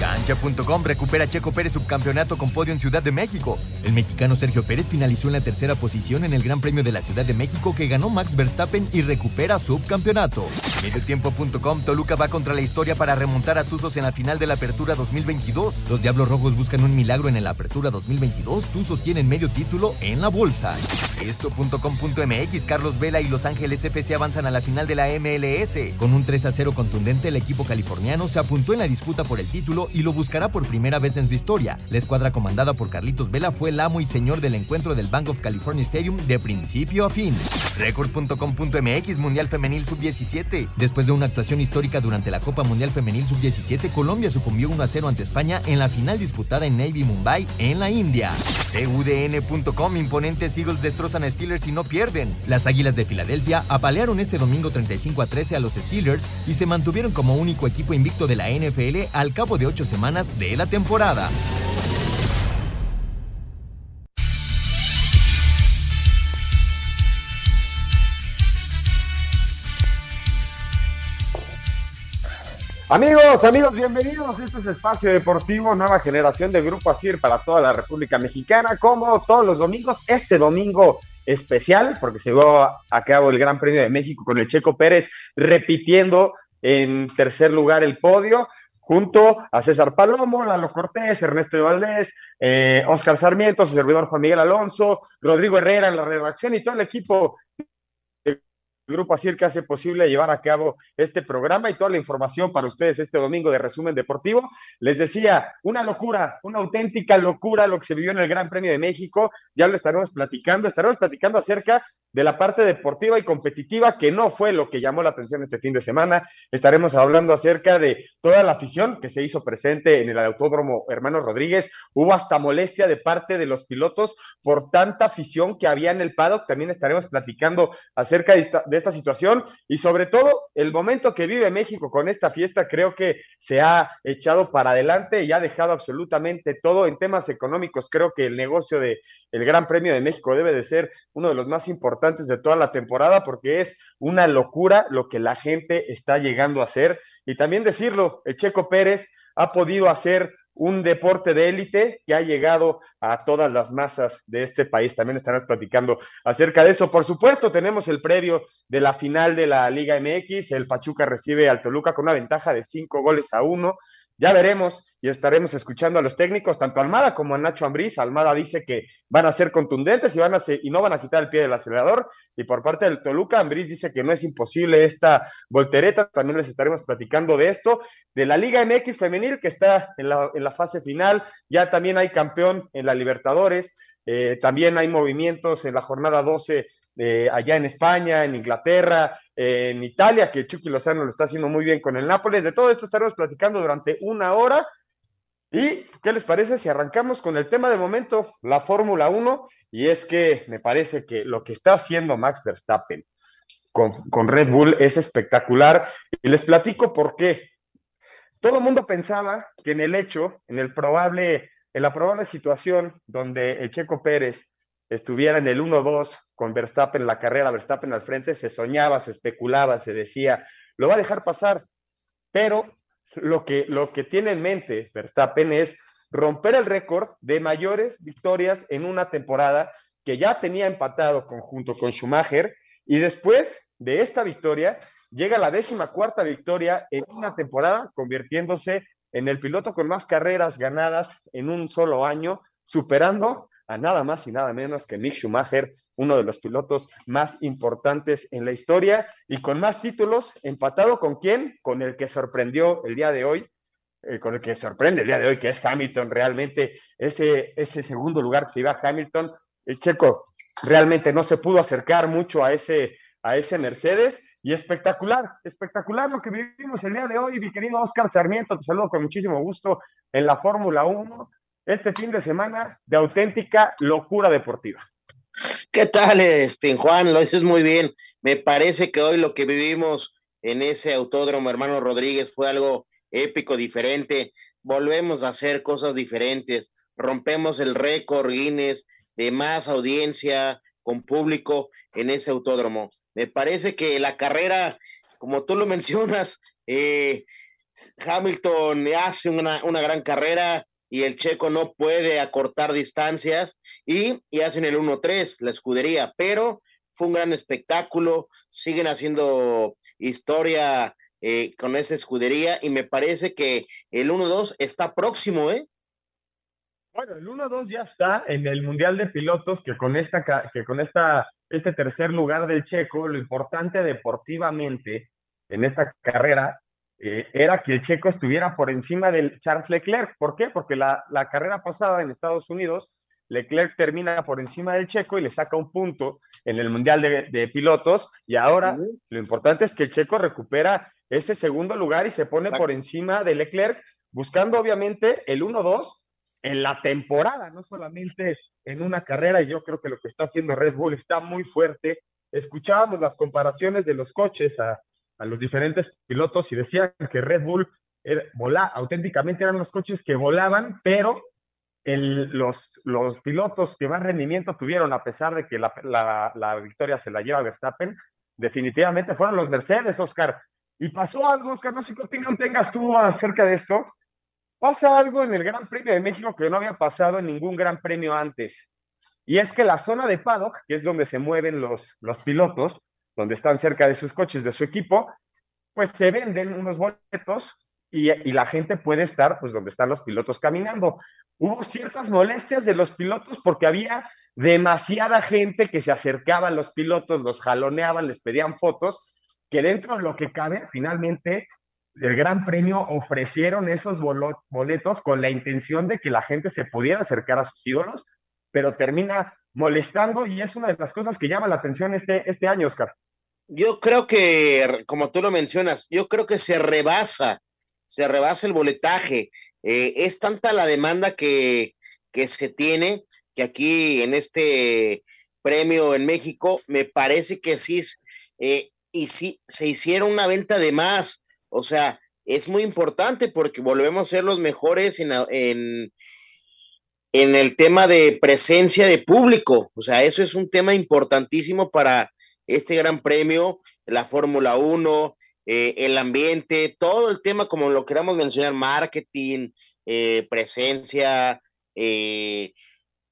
Cancha.com recupera a Checo Pérez subcampeonato con podio en Ciudad de México. El mexicano Sergio Pérez finalizó en la tercera posición en el Gran Premio de la Ciudad de México que ganó Max Verstappen y recupera subcampeonato. Mediotiempo.com Toluca va contra la historia para remontar a Tuzos en la final de la Apertura 2022. Los Diablos Rojos buscan un milagro en la Apertura 2022. Tuzos tienen medio título en la bolsa. Esto.com.mx Carlos Vela y Los Ángeles FC avanzan a la final de la MLS. Con un 3 a 0 contundente, el equipo californiano se apuntó en la disputa por el título y lo buscará por primera vez en su historia. La escuadra comandada por Carlitos Vela fue el amo y señor del encuentro del Bank of California Stadium de principio a fin. Record.com.mx Mundial Femenil Sub-17. Después de una actuación histórica durante la Copa Mundial Femenil Sub-17, Colombia sucumbió 1 a 0 ante España en la final disputada en Navy Mumbai, en la India. TUDN.com Imponentes Eagles destrozan a Steelers y no pierden. Las Águilas de Filadelfia apalearon este domingo 35 a 13 a los Steelers y se mantuvieron como único equipo invicto de la NFL al cabo de 8 semanas de la temporada. Amigos, amigos, bienvenidos. Este es Espacio Deportivo, nueva generación de Grupo ASIR para toda la República Mexicana. Como todos los domingos, este domingo especial, porque se llevó a cabo el Gran Premio de México con el Checo Pérez repitiendo en tercer lugar el podio junto a César Palomo, Lalo Cortés, Ernesto Valdés, eh, Oscar Sarmiento, su servidor Juan Miguel Alonso, Rodrigo Herrera en la redacción y todo el equipo Grupo ASIR que hace posible llevar a cabo este programa y toda la información para ustedes este domingo de resumen deportivo. Les decía, una locura, una auténtica locura lo que se vivió en el Gran Premio de México. Ya lo estaremos platicando, estaremos platicando acerca de la parte deportiva y competitiva, que no fue lo que llamó la atención este fin de semana. Estaremos hablando acerca de toda la afición que se hizo presente en el Autódromo Hermanos Rodríguez. Hubo hasta molestia de parte de los pilotos por tanta afición que había en el paddock. También estaremos platicando acerca de esta, situación y sobre todo el momento que vive México con esta fiesta creo que se ha echado para adelante y ha dejado absolutamente todo en temas económicos. Creo que el negocio de Gran Premio de México debe de ser uno de los más importantes de toda la temporada porque es una locura lo que la gente está llegando a hacer y también decirlo, el Checo Pérez ha podido hacer un deporte de élite que ha llegado a todas las masas de este país. También estaremos platicando acerca de eso. Por supuesto, tenemos el previo de la final de la Liga MX. El Pachuca recibe al Toluca con una ventaja de cinco goles a uno. Ya veremos y estaremos escuchando a los técnicos, tanto a Almada como a Nacho Ambriz. Almada dice que van a ser contundentes y, van a y no van a quitar el pie del acelerador. Y por parte del Toluca, Ambriz dice que no es imposible esta voltereta. También les estaremos platicando de esto. De la Liga MX femenil, que está en la, en la fase final. Ya también hay campeón en la Libertadores. Eh, también hay movimientos en la jornada 12 eh, allá en España, en Inglaterra, en Italia, que Chucky Lozano lo está haciendo muy bien con el Nápoles. De todo esto estaremos platicando durante una hora. ¿Y qué les parece si arrancamos con el tema de momento, la Fórmula 1? Y es que me parece que lo que está haciendo Max Verstappen con, con Red Bull es espectacular. Y les platico por qué. Todo el mundo pensaba que en el hecho, en el probable, en la probable situación donde el Checo Pérez estuviera en el 1-2 con Verstappen en la carrera, Verstappen al frente, se soñaba, se especulaba, se decía, lo va a dejar pasar, pero lo que, lo que tiene en mente Verstappen es romper el récord de mayores victorias en una temporada que ya tenía empatado conjunto con Schumacher y después de esta victoria llega la décima cuarta victoria en una temporada, convirtiéndose en el piloto con más carreras ganadas en un solo año, superando a nada más y nada menos que Mick Schumacher, uno de los pilotos más importantes en la historia y con más títulos, empatado con quién? Con el que sorprendió el día de hoy, eh, con el que sorprende el día de hoy, que es Hamilton, realmente ese, ese segundo lugar que se iba a Hamilton, el checo realmente no se pudo acercar mucho a ese, a ese Mercedes. Y espectacular, espectacular lo que vivimos el día de hoy, mi querido Oscar Sarmiento, te saludo con muchísimo gusto en la Fórmula 1, este fin de semana de auténtica locura deportiva. ¿Qué tal, este, Juan? Lo dices muy bien. Me parece que hoy lo que vivimos en ese autódromo, hermano Rodríguez, fue algo épico, diferente. Volvemos a hacer cosas diferentes. Rompemos el récord Guinness de más audiencia con público en ese autódromo. Me parece que la carrera, como tú lo mencionas, eh, Hamilton hace una, una gran carrera y el checo no puede acortar distancias y, hacen el 1-3, la escudería, pero fue un gran espectáculo, siguen haciendo historia eh, con esa escudería y me parece que el 1-2 está próximo, ¿eh? Bueno, el 1-2 ya está en el Mundial de Pilotos, que con esta, que con esta, este tercer lugar del Checo, lo importante deportivamente en esta carrera eh, era que el Checo estuviera por encima del Charles Leclerc. ¿Por qué? Porque la, la carrera pasada en Estados Unidos, Leclerc termina por encima del Checo y le saca un punto en el Mundial de, de Pilotos. Y ahora lo importante es que el Checo recupera ese segundo lugar y se pone Exacto. por encima de Leclerc, buscando obviamente el 1-2 en la temporada, no solamente en una carrera. Y yo creo que lo que está haciendo Red Bull está muy fuerte. Escuchábamos las comparaciones de los coches a, a los diferentes pilotos y decían que Red Bull era, auténticamente eran los coches que volaban, pero el, los, los pilotos que más rendimiento tuvieron, a pesar de que la, la, la victoria se la lleva Verstappen, definitivamente fueron los Mercedes, Oscar. Y pasó algo, Oscar, no sé qué opinión tengas tú acerca de esto. Pasa algo en el Gran Premio de México que no había pasado en ningún Gran Premio antes. Y es que la zona de paddock, que es donde se mueven los, los pilotos, donde están cerca de sus coches, de su equipo, pues se venden unos boletos y, la gente puede estar pues donde están los pilotos caminando. Hubo ciertas molestias de los pilotos porque había demasiada gente que se acercaba a los pilotos, los jaloneaban, les pedían fotos, que dentro de lo que cabe, finalmente el Gran Premio ofrecieron esos boletos con la intención de que la gente se pudiera acercar a sus ídolos, pero termina molestando y es una de las cosas que llama la atención este, este año, Oscar. Yo creo que, como tú lo mencionas, yo creo que se rebasa, se rebasa el boletaje. Eh, es tanta la demanda que, que se tiene que aquí en este premio en México me parece que sí, eh, y sí, se hicieron una venta de más. O sea, es muy importante porque volvemos a ser los mejores en, en, en el tema de presencia de público. O sea, eso es un tema importantísimo para este gran premio, la Fórmula 1, eh, el ambiente, todo el tema, como lo queramos mencionar, marketing, eh, presencia, eh,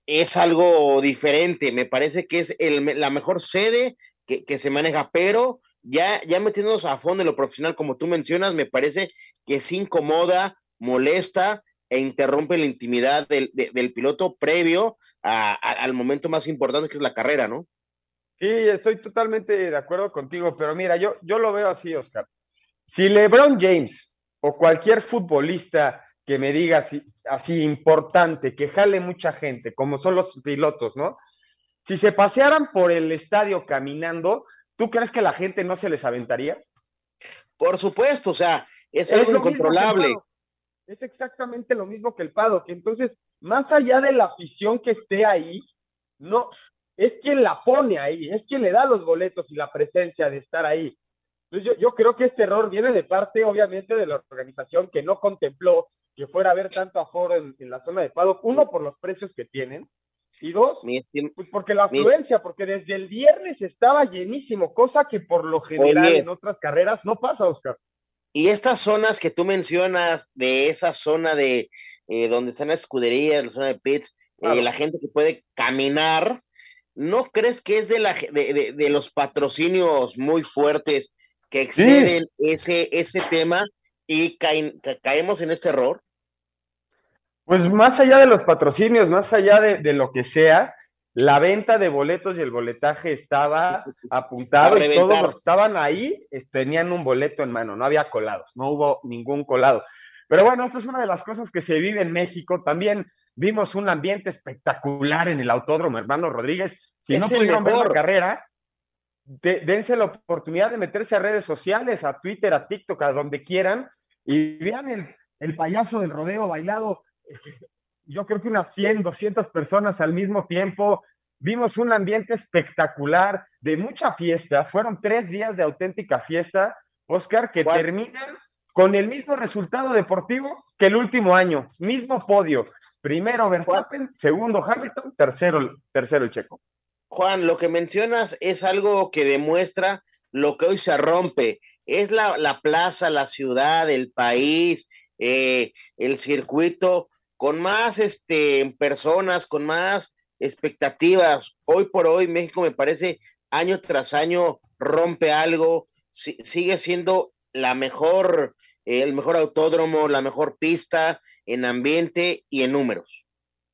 es algo diferente. Me parece que es la mejor sede que, se maneja, pero ya, ya metiéndonos a fondo en lo profesional, como tú mencionas, me parece que se incomoda, molesta e interrumpe la intimidad del, de, del piloto previo a, al momento más importante que es la carrera, ¿no? Sí, estoy totalmente de acuerdo contigo, pero mira, yo, yo lo veo así, Oscar. Si LeBron James o cualquier futbolista que me diga así, así importante, que jale mucha gente, como son los pilotos, ¿no? Si se pasearan por el estadio caminando, ¿tú crees que la gente no se les aventaría? Por supuesto, o sea, es, es algo incontrolable. Es exactamente lo mismo que el paddock. Entonces, más allá de la afición que esté ahí, no, es quien la pone ahí, es quien le da los boletos y la presencia de estar ahí. Entonces yo, yo, creo que este error viene de parte, obviamente, de la organización que no contempló que fuera a haber tanto aforo en, en la zona de paddock. Uno, por los precios que tienen. Y dos, pues porque la afluencia, porque desde el viernes estaba llenísimo, cosa que por lo general Oye. en otras carreras no pasa, Oscar. Y estas zonas que tú mencionas, de esa zona de eh, donde están las escuderías, la zona de pits, claro. eh, la gente que puede caminar, ¿no crees que es de, la, de, de, de los patrocinios muy fuertes que exceden sí. ese, ese tema y caen, ca caemos en este error? Pues más allá de los patrocinios, más allá de, de lo que sea, la venta de boletos y el boletaje estaba apuntado y todos los que estaban ahí tenían un boleto en mano, no había colados, no hubo ningún colado. Pero bueno, esto es una de las cosas que se vive en México. También vimos un ambiente espectacular en el Autódromo Hermano Rodríguez. Si no pudieron ver la carrera, dense la oportunidad de meterse a redes sociales, a Twitter, a TikTok, a donde quieran, y vean el, el payaso del rodeo bailado yo creo que unas 100, 200 personas al mismo tiempo. Vimos un ambiente espectacular, de mucha fiesta. Fueron tres días de auténtica fiesta, Oscar, que terminan con el mismo resultado deportivo que el último año. Mismo podio. Primero Verstappen, segundo Hamilton, tercero, tercero el Checo. Juan, lo que mencionas es algo que demuestra lo que hoy se rompe. Es la, la plaza, la ciudad, el país, eh, el circuito con más este, personas, con más expectativas. Hoy por hoy México me parece año tras año rompe algo, sigue siendo la mejor, el mejor autódromo, la mejor pista en ambiente y en números.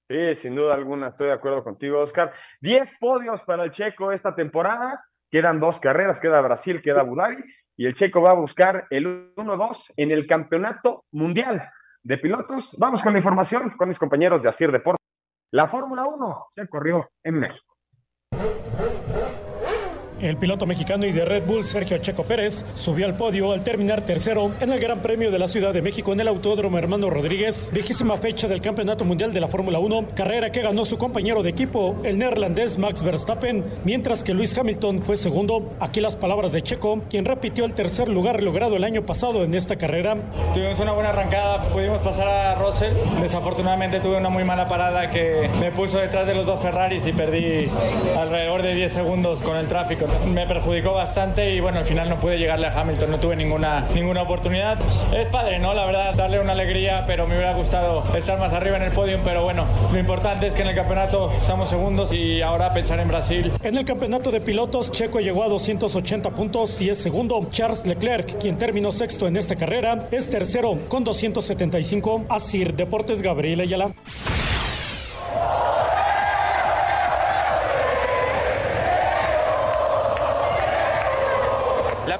Sí, sin duda alguna, estoy de acuerdo contigo, Oscar. Diez podios para el Checo esta temporada. Quedan dos carreras, queda Brasil, queda Abu y el Checo va a buscar el 1-2 en el Campeonato Mundial de pilotos. Vamos con la información con mis compañeros de Asir Deportes. La Fórmula 1 se corrió en México. El piloto mexicano y de Red Bull, Sergio Checo Pérez, subió al podio al terminar tercero en el Gran Premio de la Ciudad de México en el Autódromo Hermano Rodríguez, vigésima fecha del Campeonato Mundial de la Fórmula 1, carrera que ganó su compañero de equipo, el neerlandés Max Verstappen, mientras que Luis Hamilton fue segundo. Aquí las palabras de Checo, quien repitió el tercer lugar logrado el año pasado en esta carrera. Tuvimos una buena arrancada, pudimos pasar a Russell. Desafortunadamente tuve una muy mala parada que me puso detrás de los dos Ferraris y perdí alrededor de 10 segundos con el tráfico me perjudicó bastante y bueno, al final no pude llegarle a Hamilton, no tuve ninguna, ninguna oportunidad. Es padre, ¿no? La verdad, darle una alegría, pero me hubiera gustado estar más arriba en el podio, pero bueno, lo importante es que en el campeonato estamos segundos y ahora pensar en Brasil. En el campeonato de pilotos, Checo llegó a 280 puntos y es segundo. Charles Leclerc, quien terminó sexto en esta carrera, es tercero con 275. Asir Deportes Gabriel Ayala.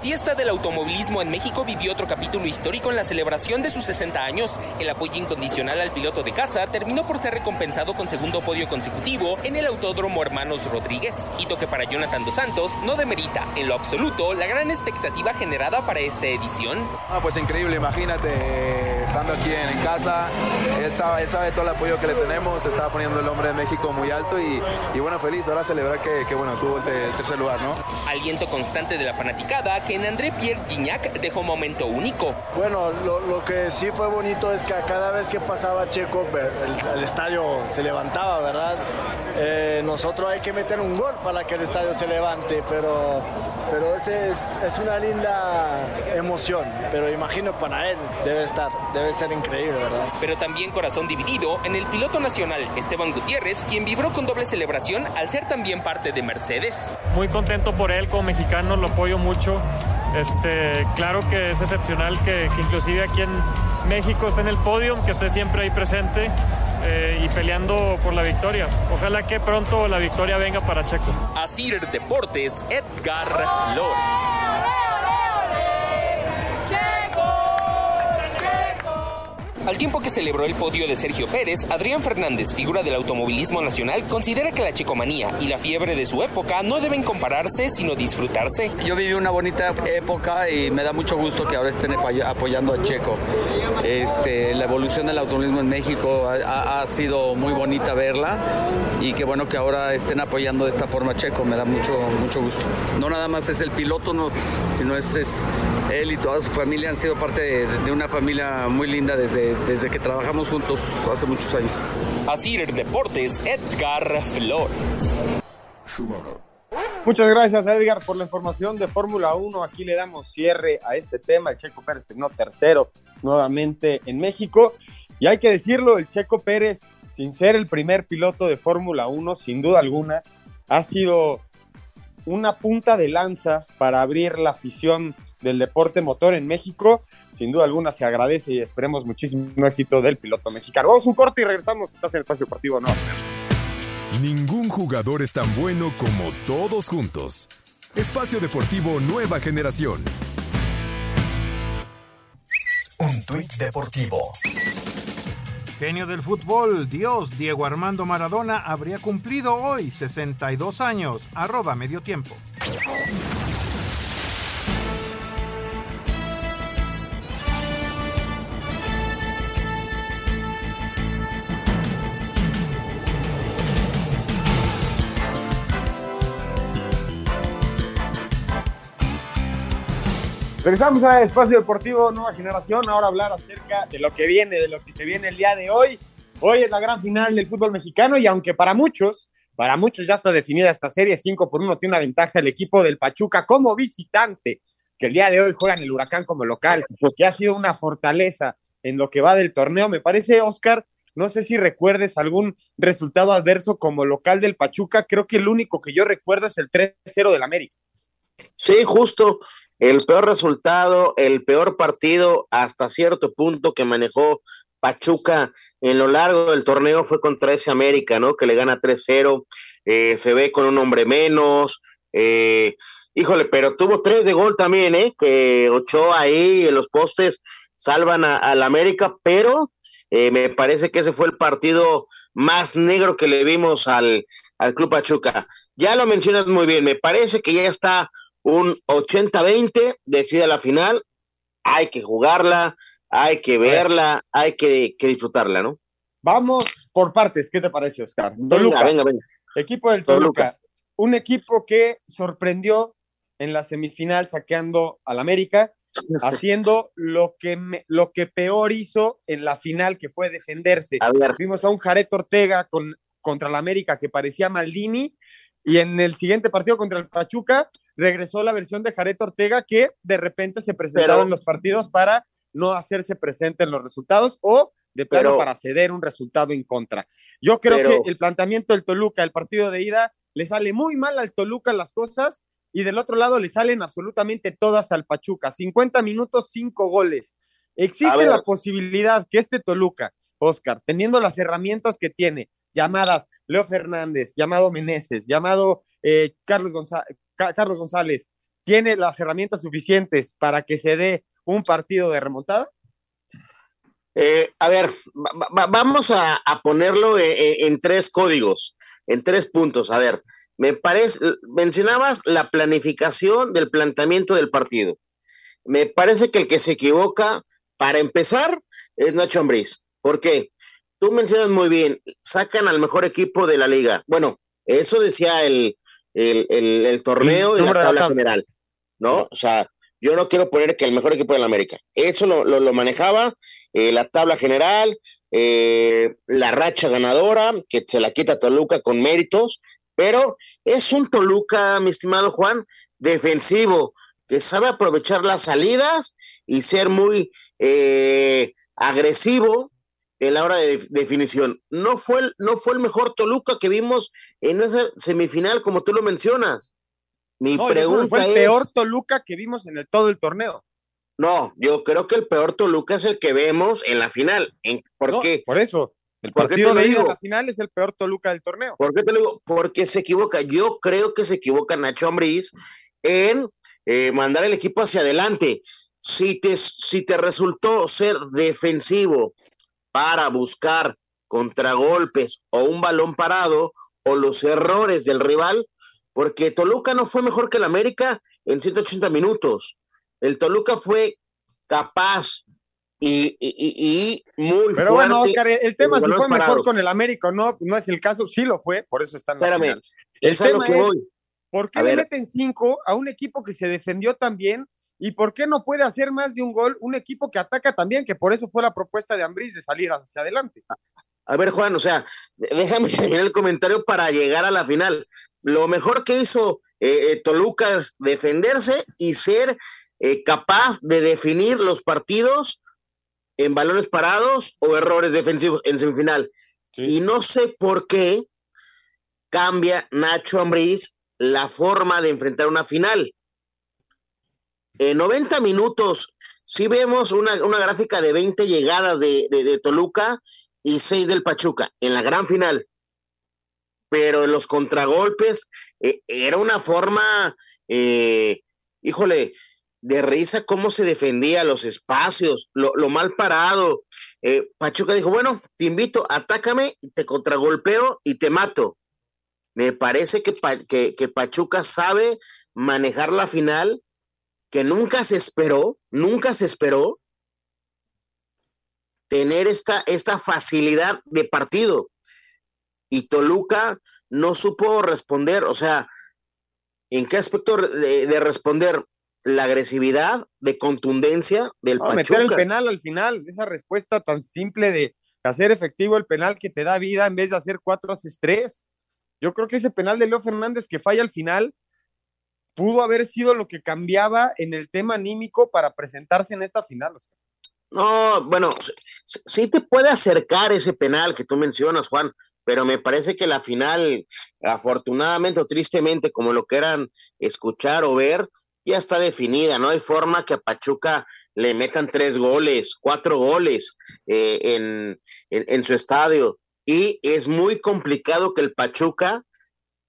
Fiesta del automovilismo en México vivió otro capítulo histórico en la celebración de sus 60 años. El apoyo incondicional al piloto de casa terminó por ser recompensado con segundo podio consecutivo en el Autódromo Hermanos Rodríguez. Hito que para Jonathan Dos Santos no demerita en lo absoluto la gran expectativa generada para esta edición. Ah, pues increíble, imagínate estando aquí en, casa, él sabe, sabe, todo el apoyo que le tenemos, estaba poniendo el nombre de México muy alto y, bueno, feliz, ahora celebrar que, bueno, tuvo el, tercer lugar, ¿no? Aliento constante de la fanaticada que en André Pierre Gignac dejó un momento único. Bueno, lo, que sí fue bonito es que cada vez que pasaba Checo, el, estadio se levantaba, ¿verdad? Eh, nosotros hay que meter un gol para que el estadio se levante, pero, pero ese es, es una linda emoción. Pero imagino para él debe estar, debe ser increíble, ¿verdad? Pero también corazón dividido en el piloto nacional Esteban Gutiérrez, quien vibró con doble celebración al ser también parte de Mercedes. Muy contento por él como mexicano, lo apoyo mucho. Este, claro que es excepcional que, inclusive aquí en México esté en el podio, que esté siempre ahí presente. Eh, y peleando por la victoria. Ojalá que pronto la victoria venga para Checo. Así Deportes, Edgar Flores. Al tiempo que celebró el podio de Sergio Pérez, Adrián Fernández, figura del automovilismo nacional, considera que la checomanía y la fiebre de su época no deben compararse, sino disfrutarse. Yo viví una bonita época y me da mucho gusto que ahora estén apoyando a Checo. Este, la evolución del automovilismo en México ha, sido muy bonita verla y qué bueno que ahora estén apoyando de esta forma a Checo, me da mucho, mucho gusto. No nada más es el piloto, no, sino es, es él y toda su familia han sido parte de una familia muy linda desde desde que trabajamos juntos hace muchos años. Así Deportes, Edgar Flores. Muchas gracias Edgar por la información de Fórmula 1. Aquí le damos cierre a este tema. El Checo Pérez terminó tercero nuevamente en México. Y hay que decirlo, el Checo Pérez, sin ser el primer piloto de Fórmula 1, sin duda alguna, ha sido una punta de lanza para abrir la afición del deporte motor en México sin duda alguna se agradece y esperemos muchísimo éxito del piloto mexicano. Vamos un corte y regresamos. Estás en el espacio deportivo, ¿no? Ningún jugador es tan bueno como todos juntos. Espacio Deportivo Nueva Generación. Un tuit deportivo. Genio del fútbol, Dios, Diego Armando Maradona habría cumplido hoy 62 años. Arroba medio tiempo. Regresamos a Espacio Deportivo Nueva Generación, ahora hablar acerca de lo que viene, de lo que se viene el día de hoy. Hoy es la gran final del fútbol mexicano y aunque para muchos, para muchos ya está definida esta serie, 5 por 1 tiene una ventaja el equipo del Pachuca como visitante, que el día de hoy juega en el Huracán como local, que ha sido una fortaleza en lo que va del torneo. Me parece, Oscar, no sé si recuerdes algún resultado adverso como local del Pachuca, creo que el único que yo recuerdo es el 3-0 del América. Sí, justo el peor resultado, el peor partido hasta cierto punto que manejó Pachuca en lo largo del torneo fue contra ese América, ¿no? Que le gana 3-0, eh, se ve con un hombre menos, eh, híjole, pero tuvo tres de gol también, ¿eh? Que Ochoa ahí en los postes salvan al América, pero eh, me parece que ese fue el partido más negro que le vimos al, al Club Pachuca. Ya lo mencionas muy bien, me parece que ya está un 80-20, decide la final, hay que jugarla, hay que verla, hay que, disfrutarla, ¿no? Vamos por partes, ¿qué te parece, Oscar? Toluca, venga, venga, Equipo del Toluca, un equipo que sorprendió en la semifinal saqueando al América, haciendo lo que, lo que peor hizo en la final, que fue defenderse. Vimos a un Jared Ortega con, contra el América que parecía Maldini, y en el siguiente partido contra el Pachuca regresó la versión de Jared Ortega que de repente se presentaba en los partidos para no hacerse presente en los resultados o de plano para ceder un resultado en contra. Yo creo que el planteamiento del Toluca, el partido de ida, le sale muy mal al Toluca las cosas y del otro lado le salen absolutamente todas al Pachuca. 50 minutos, 5 goles. Existe la posibilidad que este Toluca, Oscar, teniendo las herramientas que tiene, llamadas Leo Fernández, llamado Meneses, llamado eh, Carlos, Carlos González, ¿tiene las herramientas suficientes para que se dé un partido de remontada? Eh, a ver, vamos a, ponerlo eh, en, tres códigos, en tres puntos. A ver, me parece, mencionabas la planificación del planteamiento del partido. Me parece que el que se equivoca, para empezar, es Nacho Ambriz. ¿Por qué? tú mencionas muy bien, sacan al mejor equipo de la liga. Bueno, eso decía el, el, torneo y la tabla general, ¿no? O sea, yo no quiero poner que el mejor equipo de la América. Eso lo, lo, manejaba eh, la tabla general, eh, la racha ganadora, que se la quita Toluca con méritos, pero es un Toluca, mi estimado Juan, defensivo, que sabe aprovechar las salidas y ser muy eh, agresivo en la hora de definición. No fue, el, no fue el mejor Toluca que vimos en esa semifinal, como tú lo mencionas. Mi pregunta fue el peor Toluca que vimos en el, todo el torneo. No, yo creo que el peor Toluca es el que vemos en la final. ¿Por qué? Por eso. El partido de ida a la final es el peor Toluca del torneo. ¿Por qué te lo digo? Porque se equivoca. Yo creo que se equivoca Nacho Ambriz en eh, mandar el equipo hacia adelante. Si te, si te resultó ser defensivo para buscar contragolpes o un balón parado o los errores del rival, porque Toluca no fue mejor que el América en 180 minutos. El Toluca fue capaz y, y, muy Pero bueno, Oscar, el tema si fue mejor con el América no, no es el caso, sí lo fue, por eso está en la final. El tema es, ¿por qué le meten cinco a un equipo que se defendió tan bien ¿Y por qué no puede hacer más de un gol un equipo que ataca también? Que por eso fue la propuesta de Ambriz de salir hacia adelante. A ver, Juan, o sea, déjame terminar el comentario para llegar a la final. Lo mejor que hizo eh, eh, Toluca es defenderse y ser eh, capaz de definir los partidos en balones parados o errores defensivos en semifinal. Y no sé por qué cambia Nacho Ambriz la forma de enfrentar una final. En 90 minutos, sí vemos una, gráfica de 20 llegadas de, Toluca y 6 del Pachuca en la gran final. pero los contragolpes eh, era una forma, eh, híjole, de risa cómo se defendía los espacios, lo, mal parado. Eh, Pachuca dijo, bueno, te invito, atácame, te contragolpeo y te mato. Me parece que, que, Pachuca sabe manejar la final, que nunca se esperó, nunca se esperó tener esta, esta facilidad de partido. Y Toluca no supo responder, o sea, ¿en qué aspecto de responder? la agresividad, de contundencia del no, Meter el penal al final, esa respuesta tan simple de hacer efectivo el penal que te da vida en vez de hacer cuatro haces tres. Yo creo que ese penal de Leo Fernández que falla al final pudo haber sido lo que cambiaba en el tema anímico para presentarse en esta final. No, bueno, sí te puede acercar ese penal que tú mencionas, Juan, pero me parece que la final, afortunadamente o tristemente, como lo quieran escuchar o ver, ya está definida, no hay forma que a Pachuca le metan tres goles, cuatro goles eh, en, en, su estadio. Y es muy complicado que el Pachuca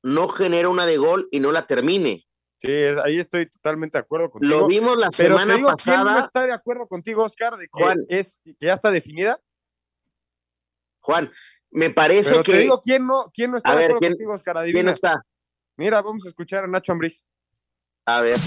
no genere una de gol y no la termine. Sí, ahí estoy totalmente de acuerdo contigo. Lo vimos la semana pasada. ¿quién no está de acuerdo contigo, Oscar, de que, es, que ya está definida? Juan, me parece Pero que. Te digo, ¿quién no, quién no está de acuerdo contigo, Oscar? Adivina. ¿Quién está? Mira, vamos a escuchar a Nacho Ambriz. A ver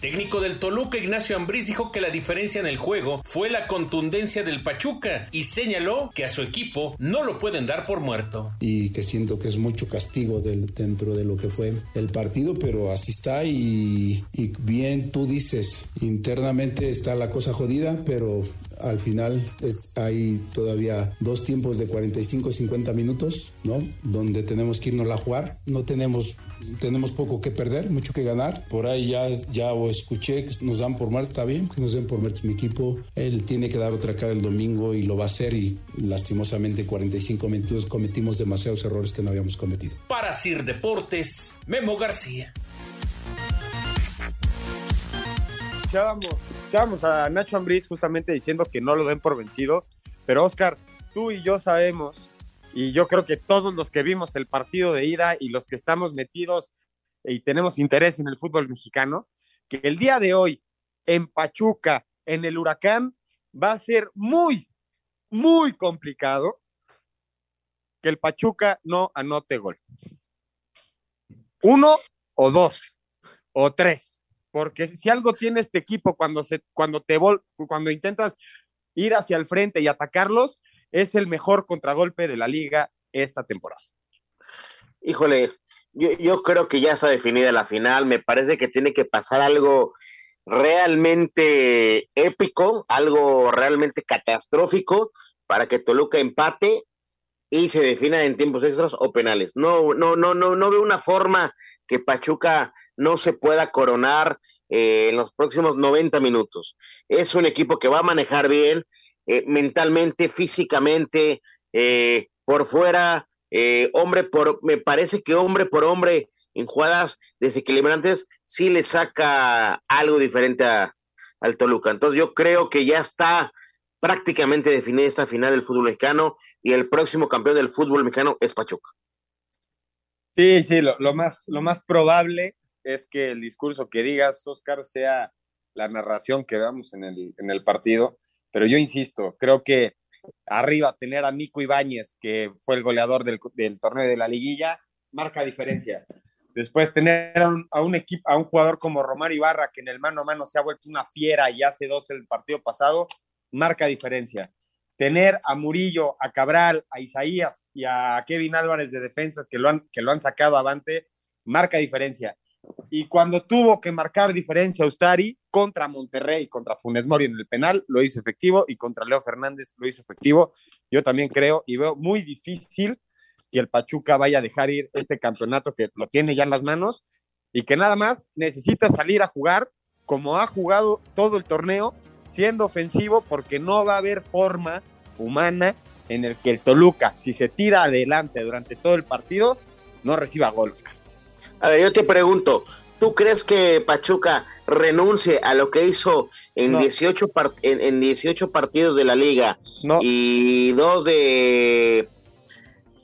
técnico del Toluca, Ignacio Ambriz, dijo que la diferencia en el juego fue la contundencia del Pachuca y señaló que a su equipo no lo pueden dar por muerto. Y que siento que es mucho castigo dentro de lo que fue el partido, pero así está y, y bien tú dices, internamente está la cosa jodida, pero al final es, hay todavía dos tiempos de 45-50 minutos, ¿no? Donde tenemos que irnos a jugar. No tenemos tenemos poco que perder, mucho que ganar. Por ahí ya, ya escuché que nos dan por muerto, está bien, que nos den por muerto mi equipo. Él tiene que dar otra cara el domingo y lo va a hacer y lastimosamente 45 minutos cometimos demasiados errores que no habíamos cometido. Para Sir Deportes, Memo García. Escuchábamos a Nacho Ambriz justamente diciendo que no lo den por vencido, pero Oscar, tú y yo sabemos y yo creo que todos los que vimos el partido de ida y los que estamos metidos y tenemos interés en el fútbol mexicano, que el día de hoy en Pachuca, en el huracán, va a ser muy, muy complicado que el Pachuca no anote gol. Uno o dos o tres, porque si algo tiene este equipo cuando, se, cuando, te cuando intentas ir hacia el frente y atacarlos, es el mejor contragolpe de la liga esta temporada. Híjole, yo, creo que ya está definida la final. Me parece que tiene que pasar algo realmente épico, algo realmente catastrófico para que Toluca empate y se defina en tiempos extras o penales. No, no, no, no, no veo una forma que Pachuca no se pueda coronar eh, en los próximos 90 minutos. Es un equipo que va a manejar bien, eh, mentalmente, físicamente, eh, por fuera, eh, hombre por, me parece que hombre por hombre en jugadas desequilibrantes sí le saca algo diferente al Toluca. Entonces yo creo que ya está prácticamente definida esta final del fútbol mexicano y el próximo campeón del fútbol mexicano es Pachuca. Sí, sí, lo, lo, más, lo más probable es que el discurso que digas, Oscar, sea la narración que veamos en el, en el partido pero yo insisto, creo que arriba tener a Nico Ibáñez, que fue el goleador del, torneo de la liguilla, marca diferencia. Después tener a un, equipo, a un jugador como Romar Ibarra, que en el mano a mano se ha vuelto una fiera y hace dos el partido pasado, marca diferencia. Tener a Murillo, a Cabral, a Isaías y a Kevin Álvarez de defensas que lo han, que lo han sacado avante, marca diferencia. Y cuando tuvo que marcar diferencia Ustari contra Monterrey, contra Funes Mori en el penal, lo hizo efectivo y contra Leo Fernández lo hizo efectivo. Yo también creo y veo muy difícil que el Pachuca vaya a dejar ir este campeonato que lo tiene ya en las manos y que nada más necesita salir a jugar como ha jugado todo el torneo, siendo ofensivo porque no va a haber forma humana en el que el Toluca, si se tira adelante durante todo el partido, no reciba goles. A ver, yo te pregunto, ¿tú crees que Pachuca renuncie a lo que hizo en, 18, en, 18 partidos de la liga y dos de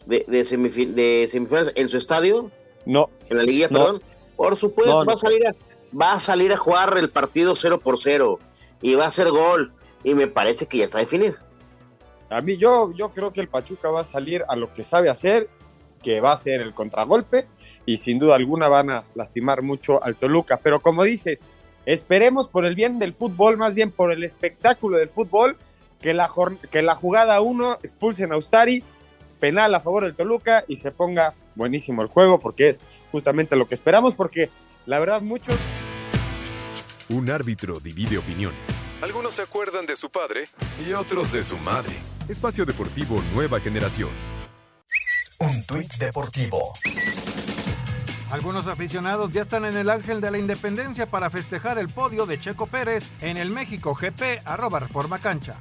de, de, de semifinales en su estadio? No. En la liguilla, perdón. Por supuesto, va, a salir a, va a salir a jugar el partido 0 por 0 y va a hacer gol. Y me parece que ya está definido. A mí yo, yo creo que el Pachuca va a salir a lo que sabe hacer, que va a ser el contragolpe, y sin duda alguna van a lastimar mucho al Toluca. Pero como dices, esperemos por el bien del fútbol, más bien por el espectáculo del fútbol, que la, que la jugada 1 expulsen a Ustari, penal a favor del Toluca y se ponga buenísimo el juego, porque es justamente lo que esperamos, porque la verdad muchos... Un árbitro divide opiniones. Algunos se acuerdan de su padre y otros de su madre. Espacio Deportivo Nueva Generación. Un tuit deportivo. Algunos aficionados ya están en el Ángel de la Independencia para festejar el podio de Checo Pérez en el México GP arroba Reforma Cancha.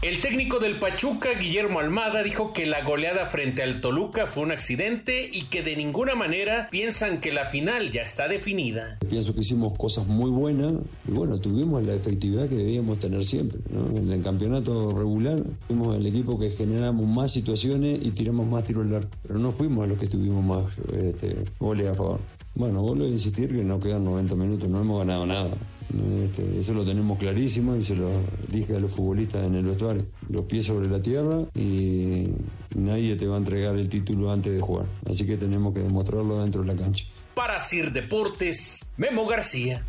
El técnico del Pachuca, Guillermo Almada, dijo que la goleada frente al Toluca fue un accidente y que de ninguna manera piensan que la final ya está definida. Pienso que hicimos cosas muy buenas y bueno, tuvimos la efectividad que debíamos tener siempre. En el campeonato regular fuimos el equipo que generamos más situaciones y tiramos más tiros al arco, pero no fuimos los que tuvimos más este, goles a favor. Bueno, vuelvo a insistir que no quedan 90 minutos, no hemos ganado nada. Este, eso lo tenemos clarísimo y se lo dije a los futbolistas en el vestuario. Los pies sobre la tierra y nadie te va a entregar el título antes de jugar. Así que tenemos que demostrarlo dentro de la cancha. Para Sir Deportes, Memo García.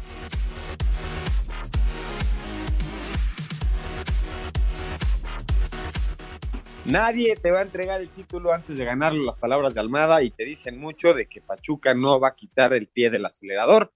Nadie te va a entregar el título antes de ganarlo, las palabras de Almada, y te dicen mucho de que Pachuca no va a quitar el pie del acelerador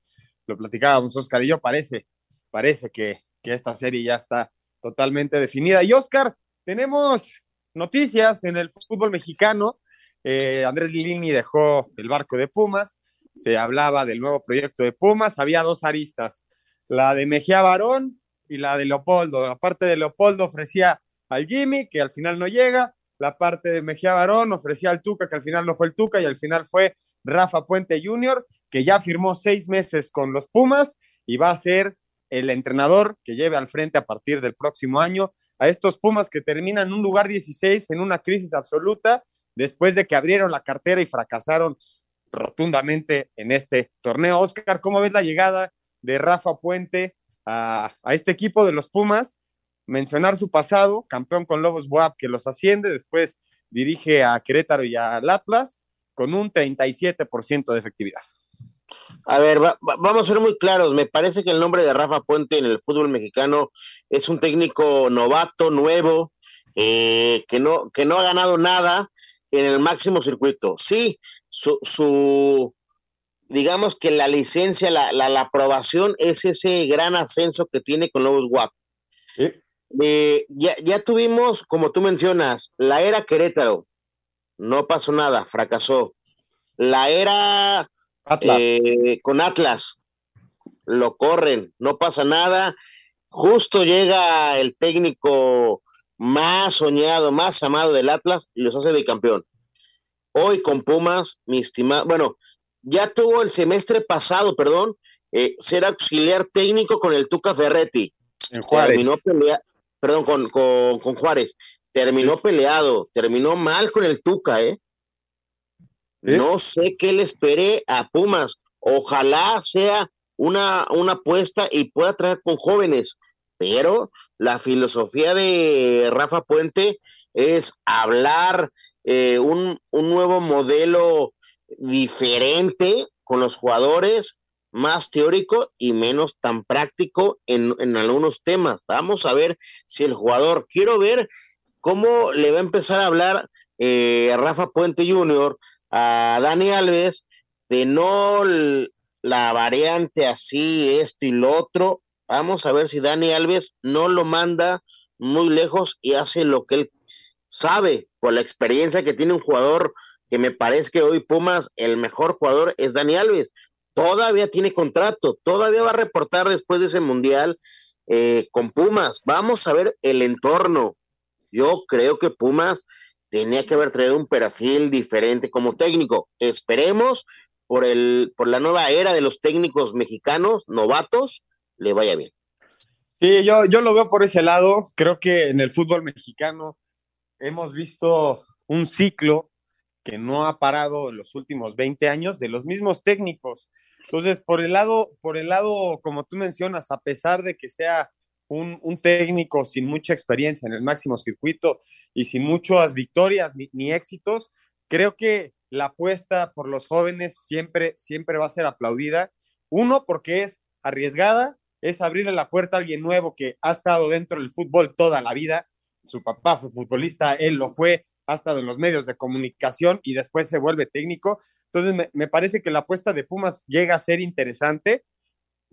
lo platicábamos Oscar y yo, parece, parece que, que esta serie ya está totalmente definida. Y Oscar, tenemos noticias en el fútbol mexicano. Eh, Andrés Lilini dejó el barco de Pumas, se hablaba del nuevo proyecto de Pumas, había dos aristas, la de Mejía Barón y la de Leopoldo. La parte de Leopoldo ofrecía al Jimmy, que al final no llega, la parte de Mejía Barón ofrecía al Tuca, que al final no fue el Tuca y al final fue Rafa Puente Jr., que ya firmó seis meses con los Pumas y va a ser el entrenador que lleve al frente a partir del próximo año a estos Pumas que terminan en un lugar 16 en una crisis absoluta después de que abrieron la cartera y fracasaron rotundamente en este torneo. Oscar, ¿cómo ves la llegada de Rafa Puente a, a este equipo de los Pumas? Mencionar su pasado, campeón con Lobos Boab que los asciende, después dirige a Querétaro y al Atlas, con un 37% de efectividad. A ver, vamos a ser muy claros. Me parece que el nombre de Rafa Puente en el fútbol mexicano es un técnico novato, nuevo, eh, que, no, que no ha ganado nada en el máximo circuito. Sí, su, digamos que la licencia, la, la, aprobación es ese gran ascenso que tiene con Nuevos Guap. Eh, ya, ya tuvimos, como tú mencionas, la era Querétaro, no pasó nada, fracasó. La era eh, con Atlas, lo corren, no pasa nada. Justo llega el técnico más soñado, más amado del Atlas y los hace de campeón. Hoy con Pumas, mi estimado, bueno, ya tuvo el semestre pasado, perdón, eh, ser auxiliar técnico con el Tuca Ferretti. En Juárez. Terminó perdón, con, con, con Juárez terminó peleado, terminó mal con el Tuca, ¿eh? No sé qué le espere a Pumas. Ojalá sea una, una apuesta y pueda traer con jóvenes, pero la filosofía de Rafa Puente es hablar eh, un, un, nuevo modelo diferente con los jugadores, más teórico y menos tan práctico en, en algunos temas. Vamos a ver si el jugador, quiero ver cómo le va a empezar a hablar eh, Rafa Puente Jr. a Dani Alves de no la variante así, esto y lo otro. Vamos a ver si Dani Alves no lo manda muy lejos y hace lo que él sabe por la experiencia que tiene un jugador que me parece que hoy Pumas el mejor jugador es Dani Alves. Todavía tiene contrato, todavía va a reportar después de ese mundial eh, con Pumas. Vamos a ver el entorno, yo creo que Pumas tenía que haber traído un perfil diferente como técnico. Esperemos por, el, por la nueva era de los técnicos mexicanos, novatos, le vaya bien. Sí, yo, yo lo veo por ese lado. Creo que en el fútbol mexicano hemos visto un ciclo que no ha parado en los últimos 20 años de los mismos técnicos. Entonces, por el lado, por el lado, como tú mencionas, a pesar de que sea un, un técnico sin mucha experiencia en el máximo circuito y sin muchas victorias ni, ni, éxitos, creo que la apuesta por los jóvenes siempre, siempre va a ser aplaudida. Uno, porque es arriesgada, es abrirle la puerta a alguien nuevo que ha estado dentro del fútbol toda la vida. Su papá fue futbolista, él lo fue, ha estado en los medios de comunicación y después se vuelve técnico. Entonces, me, me, parece que la apuesta de Pumas llega a ser interesante.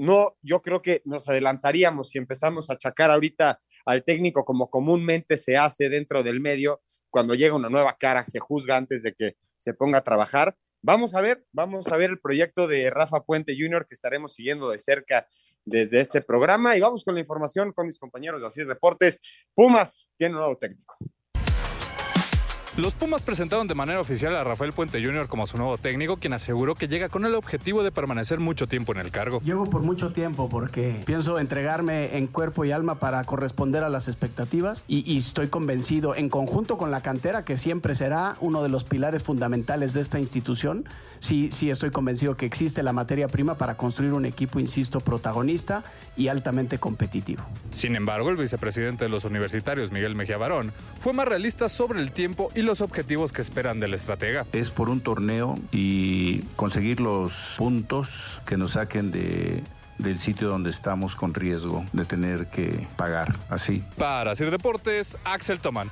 No, yo creo que nos adelantaríamos si empezamos a achacar ahorita al técnico como comúnmente se hace dentro del medio, cuando llega una nueva cara, se juzga antes de que se ponga a trabajar. Vamos a ver, vamos a ver el proyecto de Rafa Puente Jr. que estaremos siguiendo de cerca desde este programa y vamos con la información con mis compañeros de Así Deportes. Pumas tiene un nuevo técnico. Los Pumas presentaron de manera oficial a Rafael Puente Jr. como su nuevo técnico, quien aseguró que llega con el objetivo de permanecer mucho tiempo en el cargo. Llego por mucho tiempo porque pienso entregarme en cuerpo y alma para corresponder a las expectativas y, y, estoy convencido, en conjunto con la cantera, que siempre será uno de los pilares fundamentales de esta institución. Sí, sí estoy convencido que existe la materia prima para construir un equipo, insisto, protagonista y altamente competitivo. Sin embargo, el vicepresidente de los universitarios, Miguel Mejía Barón, fue más realista sobre el tiempo y los objetivos que esperan del estratega. Es por un torneo y conseguir los puntos que nos saquen de del sitio donde estamos con riesgo de tener que pagar así. Para Sir Deportes, Axel Toman.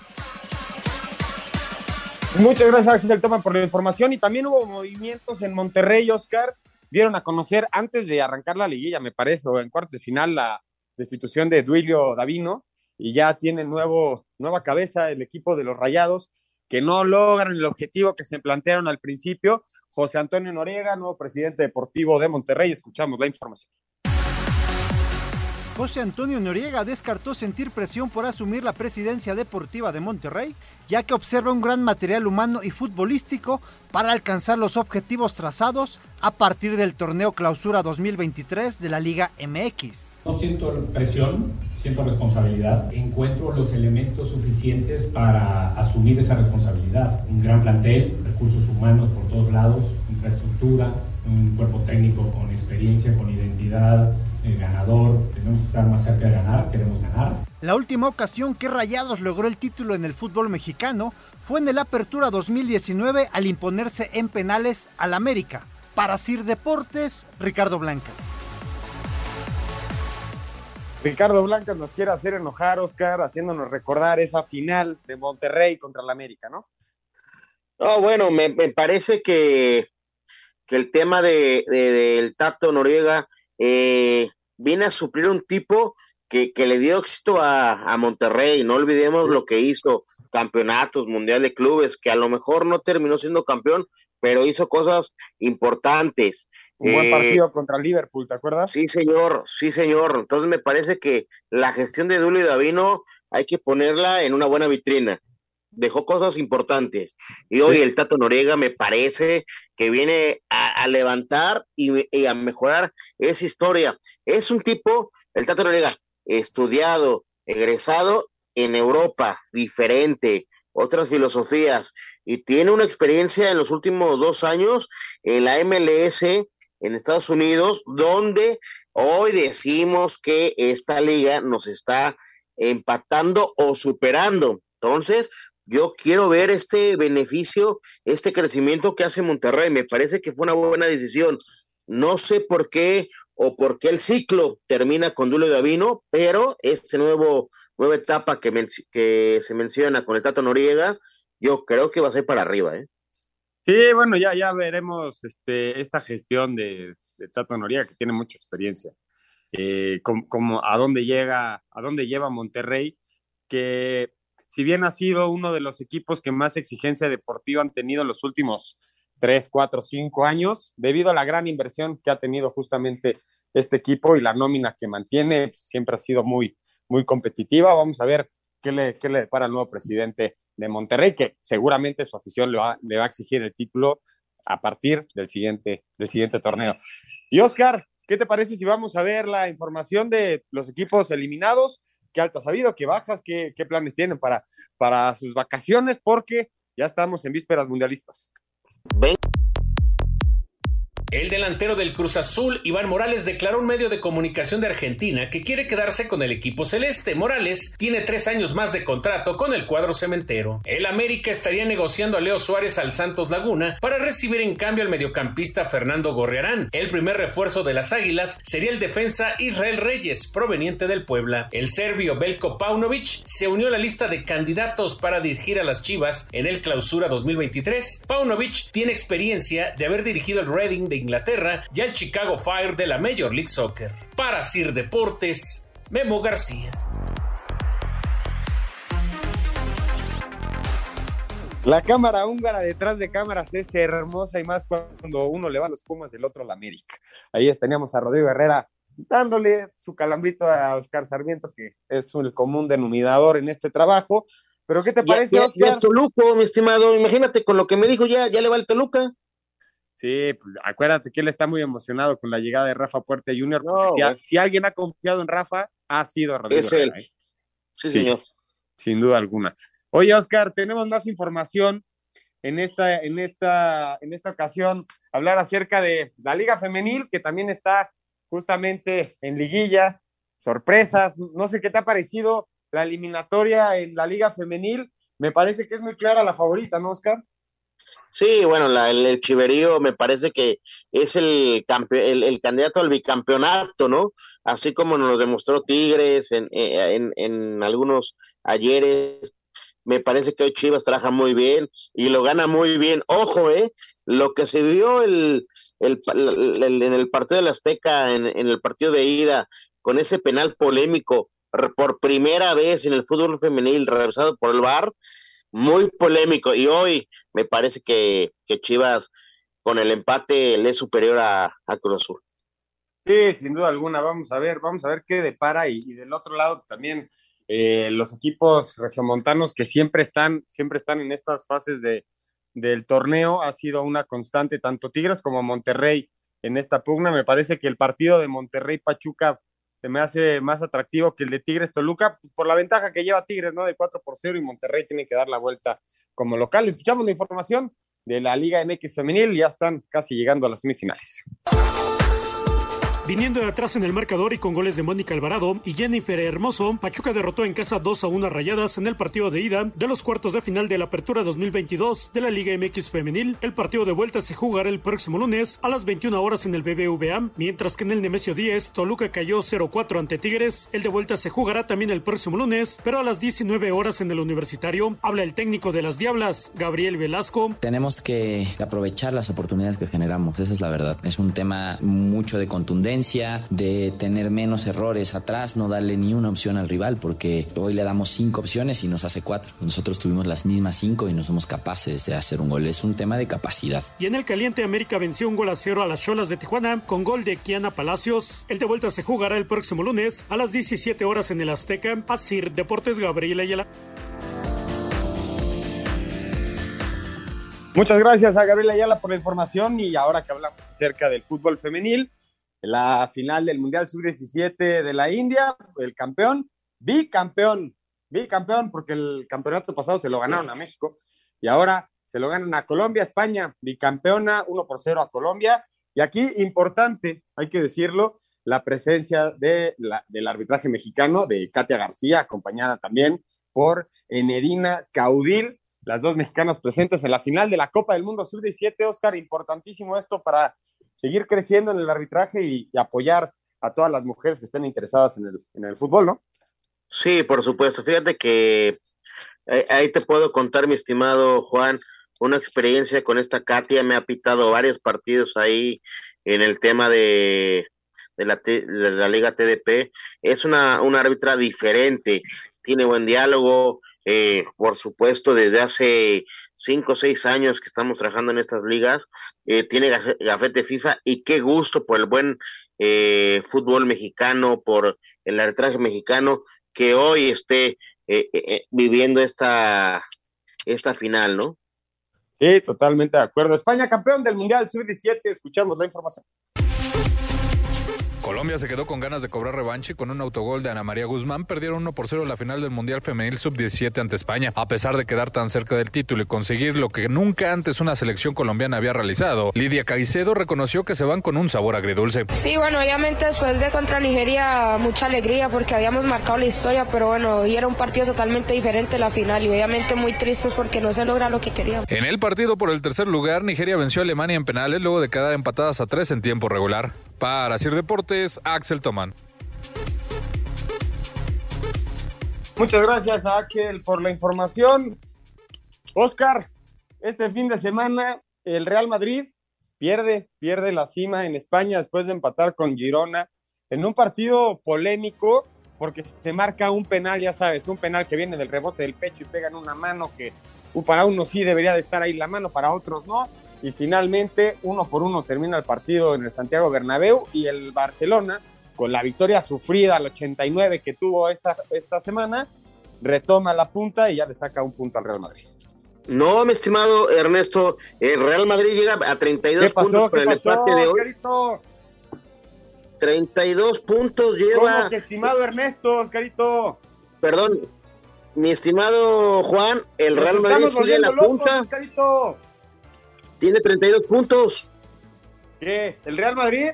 Muchas gracias, Axel Toman, por la información. Y también hubo movimientos en Monterrey, Oscar. Dieron a conocer antes de arrancar la liguilla, me parece, o en cuartos de final, la destitución de Duilio Davino. Y ya tiene nuevo, nueva cabeza el equipo de los Rayados que no logran el objetivo que se plantearon al principio. José Antonio Noriega, nuevo presidente deportivo de Monterrey. Escuchamos la información. José Antonio Noriega descartó sentir presión por asumir la presidencia deportiva de Monterrey, ya que observa un gran material humano y futbolístico para alcanzar los objetivos trazados a partir del torneo Clausura 2023 de la Liga MX. No siento presión, siento responsabilidad. Encuentro los elementos suficientes para asumir esa responsabilidad. Un gran plantel, recursos humanos por todos lados, infraestructura, un cuerpo técnico con experiencia, con identidad, el ganador, tenemos que estar más cerca de ganar, queremos ganar. La última ocasión que Rayados logró el título en el fútbol mexicano fue en el Apertura 2019 al imponerse en penales al América. Para Sir Deportes, Ricardo Blancas. Ricardo Blancas nos quiere hacer enojar, Oscar, haciéndonos recordar esa final de Monterrey contra el América, ¿no? No, bueno, me, me parece que, que, el tema de, de, del Tato Noriega eh, viene a suplir un tipo que, que le dio éxito a, a, Monterrey. No olvidemos lo que hizo, campeonatos, mundial de clubes, que a lo mejor no terminó siendo campeón, pero hizo cosas importantes. Un buen partido eh, contra el Liverpool, ¿te acuerdas? Sí, señor, sí, señor. Entonces me parece que la gestión de Dulio y Davino hay que ponerla en una buena vitrina. Dejó cosas importantes. Y hoy sí. el Tato Noriega me parece que viene a, a levantar y, y, a mejorar esa historia. Es un tipo, el Tato Noriega, estudiado, egresado en Europa, diferente, otras filosofías, y tiene una experiencia en los últimos dos años en la MLS en Estados Unidos, donde hoy decimos que esta liga nos está empatando o superando. Entonces, yo quiero ver este beneficio, este crecimiento que hace Monterrey. Me parece que fue una buena decisión. No sé por qué o por qué el ciclo termina con Dulio Davino, pero este nuevo nueva etapa que, que se menciona con el Tato Noriega, yo creo que va a ser para arriba, ¿eh? Sí, bueno, ya, ya veremos este, esta gestión de, Tato Noriega, que tiene mucha experiencia. Eh, como, como, a dónde llega, a dónde lleva Monterrey, que si bien ha sido uno de los equipos que más exigencia deportiva han tenido en los últimos tres, cuatro, cinco años, debido a la gran inversión que ha tenido justamente este equipo y la nómina que mantiene, pues, siempre ha sido muy, muy competitiva. Vamos a ver qué le, qué le depara el nuevo presidente de Monterrey, que seguramente su afición le va, le va a exigir el título a partir del siguiente, del siguiente torneo. Y Oscar, ¿qué te parece si vamos a ver la información de los equipos eliminados? ¿Qué altas ha habido? ¿Qué bajas? ¿Qué, qué planes tienen para, para sus vacaciones? Porque ya estamos en vísperas mundialistas. El delantero del Cruz Azul, Iván Morales, declaró un medio de comunicación de Argentina que quiere quedarse con el equipo celeste. Morales tiene tres años más de contrato con el cuadro cementero. El América estaría negociando a Leo Suárez al Santos Laguna para recibir en cambio al mediocampista Fernando Gorriarán. El primer refuerzo de las Águilas sería el defensa Israel Reyes, proveniente del Puebla. El serbio Belko Paunovic se unió a la lista de candidatos para dirigir a las Chivas en el Clausura 2023. Paunovic tiene experiencia de haber dirigido el Reading de Inglaterra y al Chicago Fire de la Major League Soccer. Para Sir Deportes, Memo García. La cámara húngara detrás de cámaras es hermosa y más cuando uno le va a los Pumas y el otro a la América. Ahí teníamos a Rodrigo Herrera dándole su calambrito a Oscar Sarmiento, que es el común denominador en este trabajo. Pero ¿qué te parece, ya, ya, es Toluco, mi estimado. Imagínate con lo que me dijo ya, ya le va el Toluca. Sí, pues acuérdate que él está muy emocionado con la llegada de Rafa Puerta Jr. Si, si, alguien ha confiado en Rafa, ha sido Rodrigo. Es él. ¿eh? Sí, sí, señor. Sin duda alguna. Oye, Oscar, tenemos más información en esta, en esta, en esta ocasión, hablar acerca de la Liga Femenil, que también está justamente en liguilla, sorpresas. No sé qué te ha parecido la eliminatoria en la Liga Femenil. Me parece que es muy clara la favorita, ¿no, Oscar? Sí, bueno, la, el, el, Chiverío me parece que es el, el, el, candidato al bicampeonato, ¿no? Así como nos lo demostró Tigres en, en, en, algunos ayeres. Me parece que hoy Chivas trabaja muy bien y lo gana muy bien. Ojo, ¿eh? Lo que se vio el, en el partido de la Azteca, en, en el partido de ida, con ese penal polémico por primera vez en el fútbol femenil revisado por el VAR, muy polémico. Y hoy me parece que, que Chivas con el empate le es superior a, a, Cruz Azul. Sí, sin duda alguna. Vamos a ver, vamos a ver qué depara. Y, y del otro lado también eh, los equipos regiomontanos que siempre están, siempre están en estas fases de, del torneo. Ha sido una constante, tanto Tigres como Monterrey en esta pugna. Me parece que el partido de Monterrey-Pachuca se me hace más atractivo que el de Tigres Toluca, por la ventaja que lleva Tigres, ¿no? De 4 por 0 y Monterrey tiene que dar la vuelta como local. Escuchamos la información de la Liga MX Femenil, ya están casi llegando a las semifinales. Viniendo de atrás en el marcador y con goles de Mónica Alvarado y Jennifer Hermoso, Pachuca derrotó en casa 2 a 1 rayadas en el partido de ida de los cuartos de final de la Apertura 2022 de la Liga MX Femenil. El partido de vuelta se jugará el próximo lunes a las 21 horas en el BBVA, mientras que en el Nemesio 10 Toluca cayó 0-4 ante Tigres. El de vuelta se jugará también el próximo lunes, pero a las 19 horas en el Universitario. Habla el técnico de las Diablas, Gabriel Velasco. Tenemos que aprovechar las oportunidades que generamos, esa es la verdad. Es un tema mucho de contundencia de tener menos errores atrás, no darle ni una opción al rival, porque hoy le damos cinco opciones y nos hace cuatro. Nosotros tuvimos las mismas cinco y no somos capaces de hacer un gol. Es un tema de capacidad. Y en el caliente América venció un gol a cero a las Cholas de Tijuana con gol de Kiana Palacios. El de vuelta se jugará el próximo lunes a las 17 horas en el Azteca. Asir Deportes Gabriela Ayala. Muchas gracias a Gabriela Ayala por la información y ahora que hablamos acerca del fútbol femenil, la final del Mundial Sub-17 de la India, el campeón, bicampeón, bicampeón, porque el campeonato pasado se lo ganaron a México y ahora se lo ganan a Colombia, España, bicampeona, 1 por 0 a Colombia. Y aquí, importante, hay que decirlo, la presencia de la, del arbitraje mexicano, de Katia García, acompañada también por Enedina Caudil, las dos mexicanas presentes en la final de la Copa del Mundo Sub-17. Oscar, importantísimo esto para seguir creciendo en el arbitraje y, apoyar a todas las mujeres que estén interesadas en el, en el fútbol, ¿no? Sí, por supuesto. Fíjate que eh, ahí te puedo contar, mi estimado Juan, una experiencia con esta Katia. Me ha pitado varios partidos ahí en el tema de, de, la, de la Liga TDP. Es una, una árbitra diferente, tiene buen diálogo. Eh, por supuesto, desde hace cinco o seis años que estamos trabajando en estas ligas, eh, tiene gafete FIFA y qué gusto por el buen eh, fútbol mexicano, por el arbitraje mexicano, que hoy esté eh, viviendo esta, esta final, ¿no? Sí, totalmente de acuerdo. España campeón del Mundial Sub-17, escuchamos la información. Colombia se quedó con ganas de cobrar revanche y con un autogol de Ana María Guzmán perdieron 1 por 0 la final del Mundial Femenil Sub-17 ante España. A pesar de quedar tan cerca del título y conseguir lo que nunca antes una selección colombiana había realizado, Lidia Caicedo reconoció que se van con un sabor agridulce. Sí, bueno, obviamente después de contra Nigeria mucha alegría porque habíamos marcado la historia, pero bueno, hoy era un partido totalmente diferente la final y obviamente muy tristes porque no se logra lo que queríamos. En el partido por el tercer lugar, Nigeria venció a Alemania en penales luego de quedar empatadas a tres en tiempo regular. Para Sir Axel Tomán. Muchas gracias a Axel por la información. Oscar, este fin de semana el Real Madrid pierde, pierde la cima en España después de empatar con Girona en un partido polémico porque se marca un penal, ya sabes, un penal que viene del rebote del pecho y pega en una mano que para unos sí debería de estar ahí la mano, para otros no y finalmente uno por uno termina el partido en el Santiago Bernabéu y el Barcelona con la victoria sufrida al 89 que tuvo esta, esta semana retoma la punta y ya le saca un punto al Real Madrid. No, mi estimado Ernesto, el Real Madrid llega a 32 puntos con el empate de hoy. 32 puntos lleva. ¿Cómo estimado Ernesto, Oscarito? Perdón, mi estimado Juan, el Real Madrid sigue en la punta. Tiene 32 puntos. ¿Qué? ¿El Real Madrid?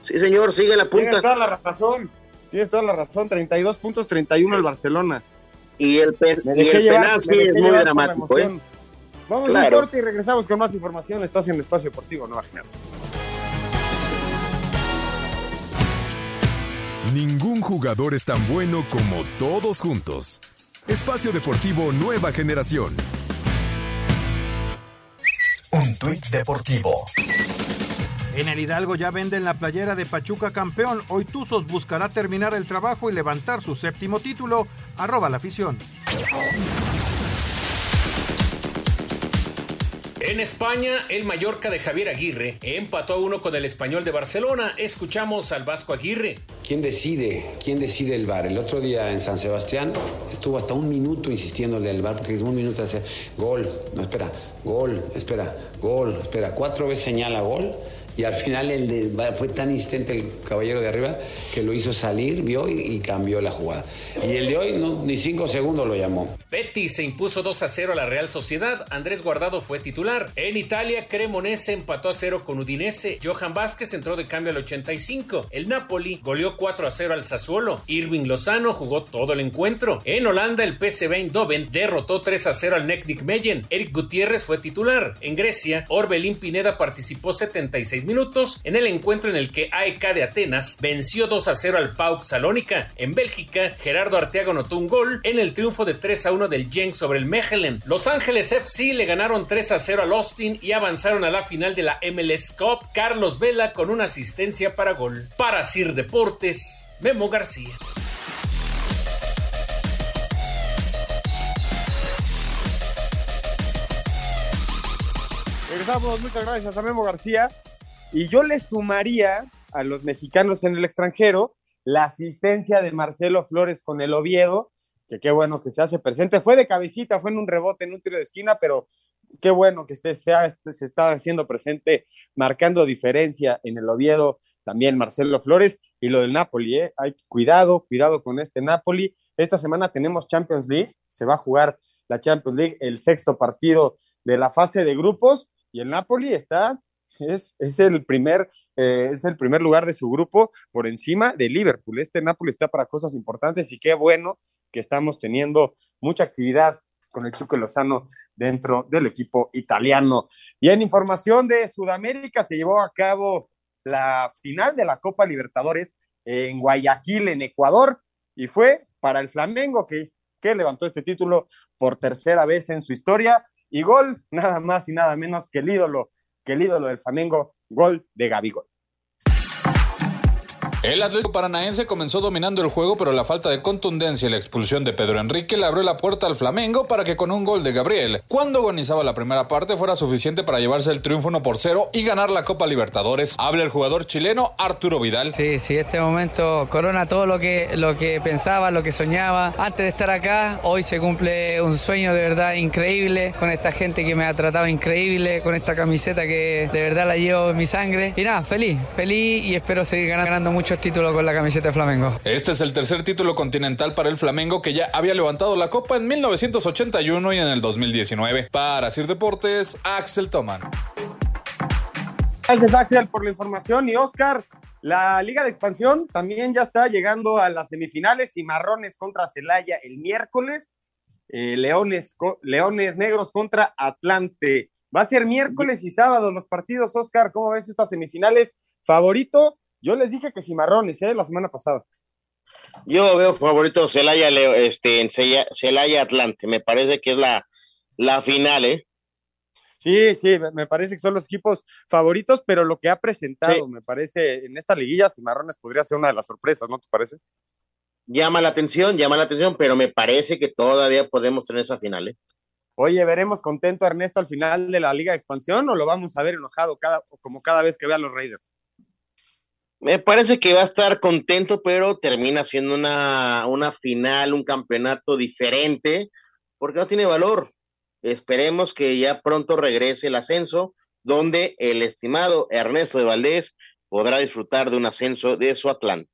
Sí, señor, sigue la punta. Tienes toda la razón. Tienes toda la razón. 32 puntos, 31 el Barcelona. Y el, penal sí es muy dramático. ¿eh? Vamos a un corte y regresamos con más información. Estás en el Espacio Deportivo Nueva Generación. Ningún jugador es tan bueno como todos juntos. Espacio Deportivo Nueva Generación. Un tuit deportivo. En el Hidalgo ya venden la playera de Pachuca campeón. Hoy Tuzos buscará terminar el trabajo y levantar su séptimo título. Arroba la afición. En España, el Mallorca de Javier Aguirre empató a uno con el español de Barcelona. Escuchamos al Vasco Aguirre. ¿Quién decide? ¿Quién decide el bar? El otro día en San Sebastián estuvo hasta un minuto insistiéndole al bar porque un minuto hace gol, no espera, gol, espera, gol, espera, cuatro veces señala gol y al final el de, fue tan insistente el caballero de arriba que lo hizo salir, vio y, cambió la jugada. Y el de hoy no, ni cinco segundos lo llamó. Betis se impuso 2 a 0 a la Real Sociedad. Andrés Guardado fue titular. En Italia, Cremonese empató a 0 con Udinese. Johan Vázquez entró de cambio al 85. El Napoli goleó 4 a 0 al Sassuolo. Irving Lozano jugó todo el encuentro. En Holanda, el PSV Eindhoven derrotó 3 a 0 al Necnic Meyen. Eric Gutiérrez fue titular. En Grecia, Orbelín Pineda participó 76 minutos en el encuentro en el que AEK de Atenas venció 2 a 0 al PAOK Salónica. En Bélgica, Gerardo Arteaga anotó un gol en el triunfo de 3 a 1 del Genk sobre el Mechelen. Los Ángeles FC le ganaron 3 a 0 al Austin y avanzaron a la final de la MLS Cup. Carlos Vela con una asistencia para gol. Para Sir Deportes, Memo García. Regresamos, muchas gracias a Memo García. Y yo le sumaría a los mexicanos en el extranjero la asistencia de Marcelo Flores con el Oviedo, que qué bueno que se hace presente. Fue de cabecita, fue en un rebote, en un tiro de esquina, pero qué bueno que esté, sea, se está haciendo presente, marcando diferencia en el Oviedo, también Marcelo Flores, y lo del Napoli, ¿eh? Hay cuidado, cuidado con este Napoli. Esta semana tenemos Champions League, se va a jugar la Champions League, el sexto partido de la fase de grupos, y el Napoli está es, el primer, eh, es el primer lugar de su grupo por encima de Liverpool. Este Napoli está para cosas importantes y qué bueno que estamos teniendo mucha actividad con el Chuco Lozano dentro del equipo italiano. Y en información de Sudamérica se llevó a cabo la final de la Copa Libertadores en Guayaquil, en Ecuador, y fue para el Flamengo que, que levantó este título por tercera vez en su historia. Y gol, nada más y nada menos que el ídolo que el ídolo del Flamengo, gol de Gabigol. El Atlético Paranaense comenzó dominando el juego, pero la falta de contundencia y la expulsión de Pedro Enrique le abrió la puerta al Flamengo para que con un gol de Gabriel, cuando agonizaba la primera parte, fuera suficiente para llevarse el triunfo 1 por 0 y ganar la Copa Libertadores. Habla el jugador chileno Arturo Vidal. Sí, sí, este momento corona todo lo que, lo que pensaba, lo que soñaba. Antes de estar acá, hoy se cumple un sueño de verdad increíble, con esta gente que me ha tratado increíble, con esta camiseta que de verdad la llevo en mi sangre. Y nada, feliz, feliz y espero seguir ganando mucho muchos títulos con la camiseta de Flamengo. Este es el tercer título continental para el Flamengo que ya había levantado la copa en 1981 y en el 2019. Para Sir Deportes, Axel Toman. Gracias Axel por la información y Oscar. La Liga de Expansión también ya está llegando a las semifinales y Marrones contra Celaya el miércoles. Eh, Leones, Leones Negros contra Atlante. Va a ser miércoles y sábado los partidos, Oscar. ¿Cómo ves estas semifinales? Favorito, yo les dije que Cimarrones, ¿eh? La semana pasada. Yo veo favorito Celaya, este, en Celaya Atlante. Me parece que es la, la final, ¿eh? Sí, sí, me parece que son los equipos favoritos, pero lo que ha presentado, me parece, en esta liguilla, Cimarrones podría ser una de las sorpresas, ¿no te parece? Llama la atención, llama la atención, pero me parece que todavía podemos tener esa final, ¿eh? Oye, ¿veremos contento a Ernesto al final de la Liga de Expansión o lo vamos a ver enojado cada, como cada vez que vea a los Raiders? Me parece que va a estar contento, pero termina siendo una, una final, un campeonato diferente, porque no tiene valor. Esperemos que ya pronto regrese el ascenso, donde el estimado Ernesto de Valdés podrá disfrutar de un ascenso de su Atlante.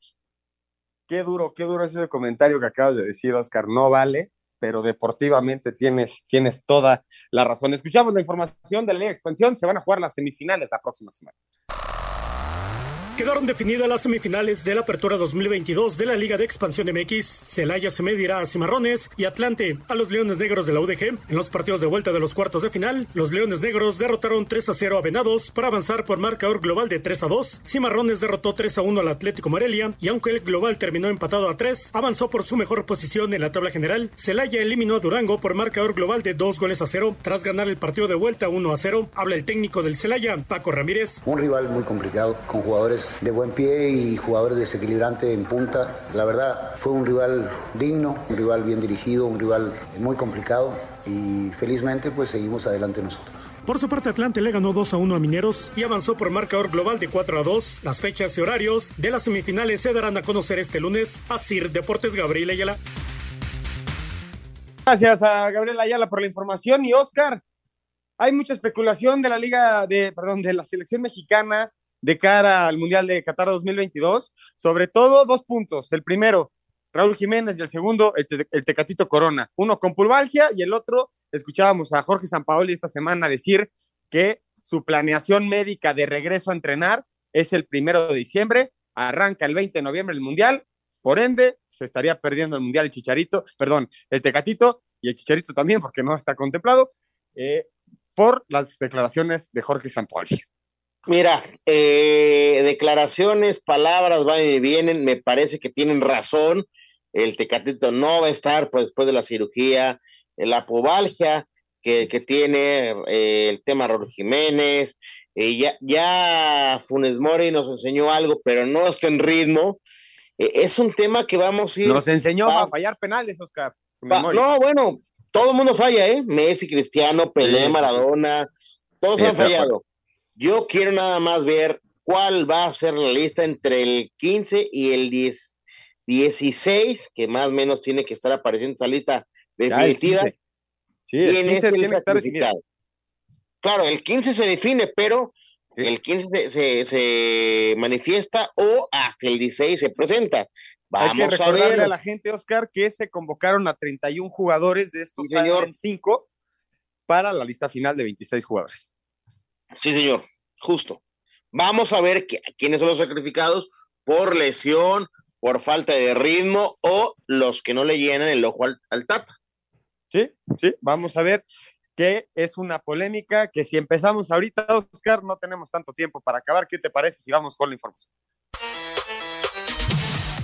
Qué duro, qué duro ese comentario que acabas de decir, Oscar. No vale, pero deportivamente tienes, tienes toda la razón. Escuchamos la información de la Liga Expansión. Se van a jugar las semifinales la próxima semana. Quedaron definidas las semifinales de la Apertura 2022 de la Liga de Expansión MX. Celaya se medirá a Cimarrones y Atlante a los Leones Negros de la UDG. En los partidos de vuelta de los cuartos de final, los Leones Negros derrotaron 3 a 0 a Venados para avanzar por marcador global de 3 a 2. Cimarrones derrotó 3 a 1 al Atlético Morelia y aunque el global terminó empatado a 3, avanzó por su mejor posición en la tabla general. Celaya eliminó a Durango por marcador global de 2 goles a 0 tras ganar el partido de vuelta 1 a 0. Habla el técnico del Celaya, Paco Ramírez. Un rival muy complicado con jugadores de buen pie y jugadores desequilibrantes en punta. La verdad, fue un rival digno, un rival bien dirigido, un rival muy complicado y felizmente pues seguimos adelante nosotros. Por su parte, Atlante le ganó 2 a 1 a Mineros y avanzó por marcador global de 4 a 2. Las fechas y horarios de las semifinales se darán a conocer este lunes. a Sir Deportes Gabriel Ayala. Gracias a Gabriel Ayala por la información y Oscar. Hay mucha especulación de la liga de, perdón, de la selección mexicana de cara al Mundial de Qatar 2022, sobre todo dos puntos. El primero, Raúl Jiménez, y el segundo, el, Tecatito Corona. Uno con pulvalgia y el otro, escuchábamos a Jorge Sampaoli esta semana decir que su planeación médica de regreso a entrenar es el primero de diciembre, arranca el 20 de noviembre el Mundial, por ende, se estaría perdiendo el Mundial el Chicharito, perdón, el Tecatito y el Chicharito también, porque no está contemplado, eh, por las declaraciones de Jorge Sampaoli. Mira, eh, declaraciones, palabras van y vienen, me parece que tienen razón. El Tecatito no va a estar pues, después de la cirugía, la pubalgia que, tiene, eh, el tema Raúl Jiménez, eh, ya, ya Funes Mori nos enseñó algo, pero no está en ritmo. es un tema que vamos a ir. Nos enseñó a, fallar penales, Oscar. no, bueno, todo el mundo falla, ¿eh? Messi, Cristiano, Pelé, Maradona, todos han fallado. Yo quiero nada más ver cuál va a ser la lista entre el 15 y el 10, 16, que más o menos tiene que estar apareciendo esa lista definitiva. sí, el 15 tiene que estar Claro, el 15 se define, pero el 15 se, se, manifiesta o hasta el 16 se presenta. Vamos Hay que recordarle a, ver. a la gente, Oscar, que se convocaron a 31 jugadores de estos sí, 5 para la lista final de 26 jugadores. Sí, señor, justo. Vamos a ver quiénes son los sacrificados por lesión, por falta de ritmo o los que no le llenan el ojo al, al tapa. Sí, sí, vamos a ver que es una polémica que si empezamos ahorita, Oscar, no tenemos tanto tiempo para acabar. ¿Qué te parece si vamos con la información?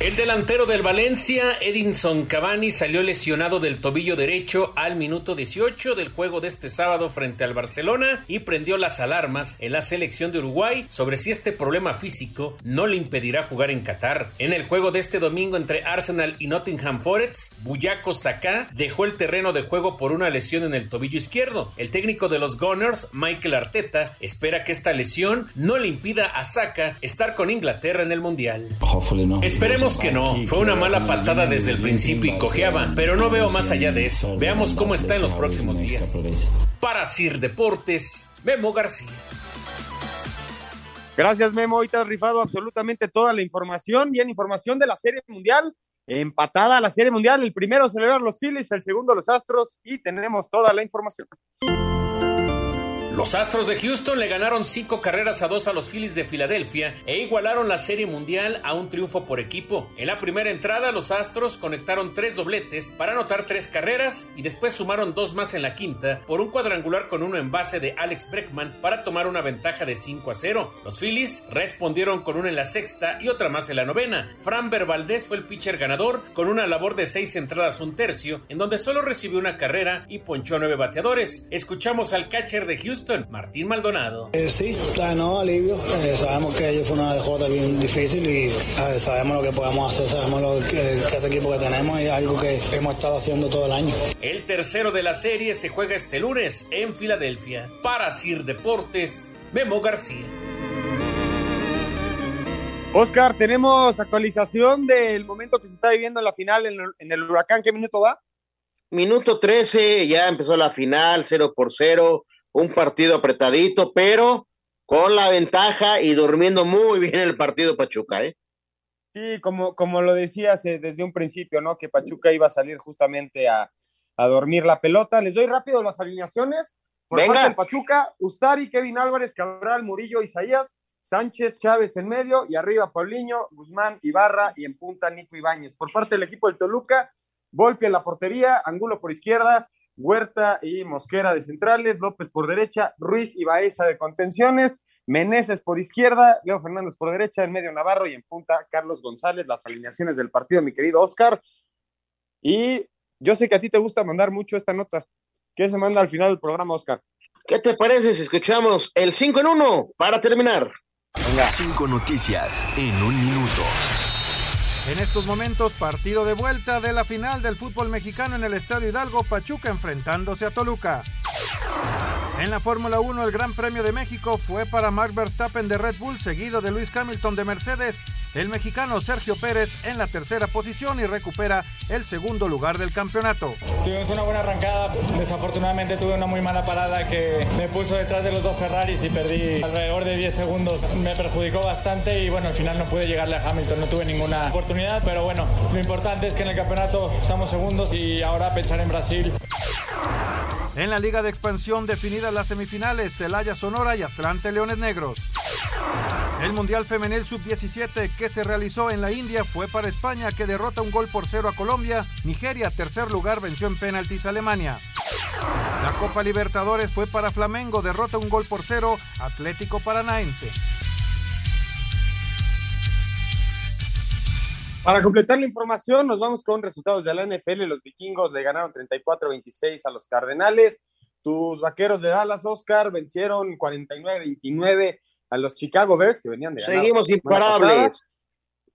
El delantero del Valencia, Edinson Cavani, salió lesionado del tobillo derecho al minuto 18 del juego de este sábado frente al Barcelona y prendió las alarmas en la selección de Uruguay sobre si este problema físico no le impedirá jugar en Qatar. En el juego de este domingo entre Arsenal y Nottingham Forest, Buyaco Saka dejó el terreno de juego por una lesión en el tobillo izquierdo. El técnico de los Gunners, Michael Arteta, espera que esta lesión no le impida a Saka estar con Inglaterra en el Mundial. Esperemos que no. Fue una mala patada desde el principio y cojeaba, pero no veo más allá de eso. Veamos cómo está en los próximos días. Para Sir Deportes, Memo García. Gracias, Memo. Hoy te has rifado absolutamente toda la información. Bien, información de la Serie Mundial. Empatada la Serie Mundial. El primero celebran los Phillies, el segundo los Astros y tenemos toda la información. Los Astros de Houston le ganaron cinco carreras a dos a los Phillies de Filadelfia e igualaron la Serie Mundial a un triunfo por equipo. En la primera entrada, los Astros conectaron tres dobletes para anotar tres carreras y después sumaron dos más en la quinta por un cuadrangular con uno en base de Alex Breckman para tomar una ventaja de 5 a 0. Los Phillies respondieron con una en la sexta y otra más en la novena. Fran Valdez fue el pitcher ganador con una labor de seis entradas un tercio, en donde solo recibió una carrera y ponchó nueve bateadores. Escuchamos al catcher de Houston Martín Maldonado. Eh, sí, no, alivio. Eh, sabemos que ellos fue una DJ bien difícil y eh, sabemos lo que podemos hacer, sabemos lo que, que ese equipo que tenemos y algo que hemos estado haciendo todo el año. El tercero de la serie se juega este lunes en Filadelfia. Para Sir Deportes, Memo García. Oscar, tenemos actualización del momento que se está viviendo en la final en el, en el huracán. ¿Qué minuto va? Minuto 13, ya empezó la final, 0 por 0 un partido apretadito, pero con la ventaja y durmiendo muy bien el partido Pachuca, ¿eh? Sí, como, como lo decías eh, desde un principio, ¿no? Que Pachuca iba a salir justamente a, a dormir la pelota. Les doy rápido las alineaciones. Por Venga. parte del Pachuca, Ustari, Kevin Álvarez, Cabral, Murillo, Isaías, Sánchez, Chávez en medio y arriba Paulinho, Guzmán, Ibarra y en punta Nico Ibáñez. Por parte del equipo del Toluca, Volpi en la portería, Angulo por izquierda, Huerta y Mosquera de centrales, López por derecha, Ruiz y Baeza de contenciones, Meneses por izquierda, Leo Fernández por derecha, en medio Navarro y en punta Carlos González, las alineaciones del partido, mi querido Oscar. Y yo sé que a ti te gusta mandar mucho esta nota. ¿Qué se manda al final del programa, Oscar? ¿Qué te parece si escuchamos el 5 en 1 para terminar? Venga. Cinco noticias en un minuto. En estos momentos, partido de vuelta de la final del fútbol mexicano en el Estadio Hidalgo, Pachuca enfrentándose a Toluca. En la Fórmula 1, el Gran Premio de México fue para Max Verstappen de Red Bull, seguido de Luis Hamilton de Mercedes. El mexicano Sergio Pérez en la tercera posición y recupera el segundo lugar del campeonato. Tuvimos una buena arrancada, desafortunadamente tuve una muy mala parada que me puso detrás de los dos Ferraris y perdí alrededor de 10 segundos. Me perjudicó bastante y bueno, al final no pude llegarle a Hamilton, no tuve ninguna oportunidad, pero bueno, lo importante es que en el campeonato estamos segundos y ahora pensar en Brasil. En la Liga de Expansión definidas las semifinales, Celaya Sonora y Atlante Leones Negros. El Mundial Femenil Sub-17 que se realizó en la India fue para España que derrota un gol por cero a Colombia. Nigeria, tercer lugar, venció en penaltis a Alemania. La Copa Libertadores fue para Flamengo, derrota un gol por cero, Atlético Paranaense. Para completar la información, nos vamos con resultados de la NFL. Los vikingos le ganaron 34-26 a los Cardenales. Tus vaqueros de Dallas, Oscar, vencieron 49-29 a los Chicago Bears, que venían de ganar. Seguimos imparables.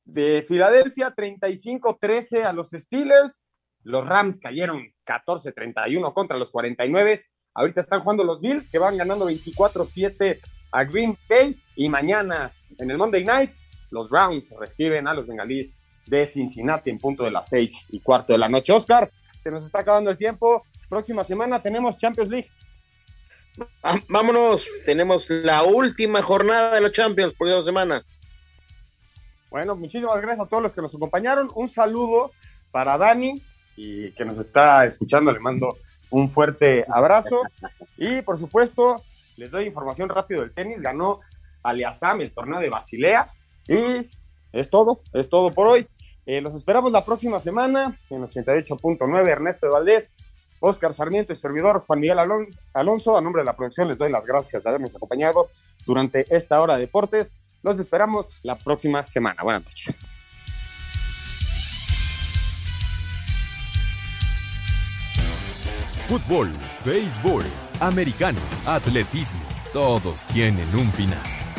De Filadelfia, 35-13 a los Steelers. Los Rams cayeron 14-31 contra los 49. Ahorita están jugando los Bills, que van ganando 24-7 a Green Bay. Y mañana, en el Monday Night, los Browns reciben a los Bengalíes de Cincinnati en punto de las seis y cuarto de la noche. Oscar, se nos está acabando el tiempo. Próxima semana tenemos Champions League. Vámonos, tenemos la última jornada de la Champions por dos semanas. Bueno, muchísimas gracias a todos los que nos acompañaron. Un saludo para Dani y que nos está escuchando. Le mando un fuerte abrazo. Y por supuesto, les doy información rápido del tenis. Ganó Aliasam el torneo de Basilea. Y es todo, es todo por hoy. Eh, los esperamos la próxima semana en 88.9 Ernesto de Valdés, Oscar Sarmiento y servidor Juan Miguel Alonso. A nombre de la producción les doy las gracias de habernos acompañado durante esta hora de deportes. Los esperamos la próxima semana. Buenas noches. Fútbol, béisbol, americano, atletismo, todos tienen un final.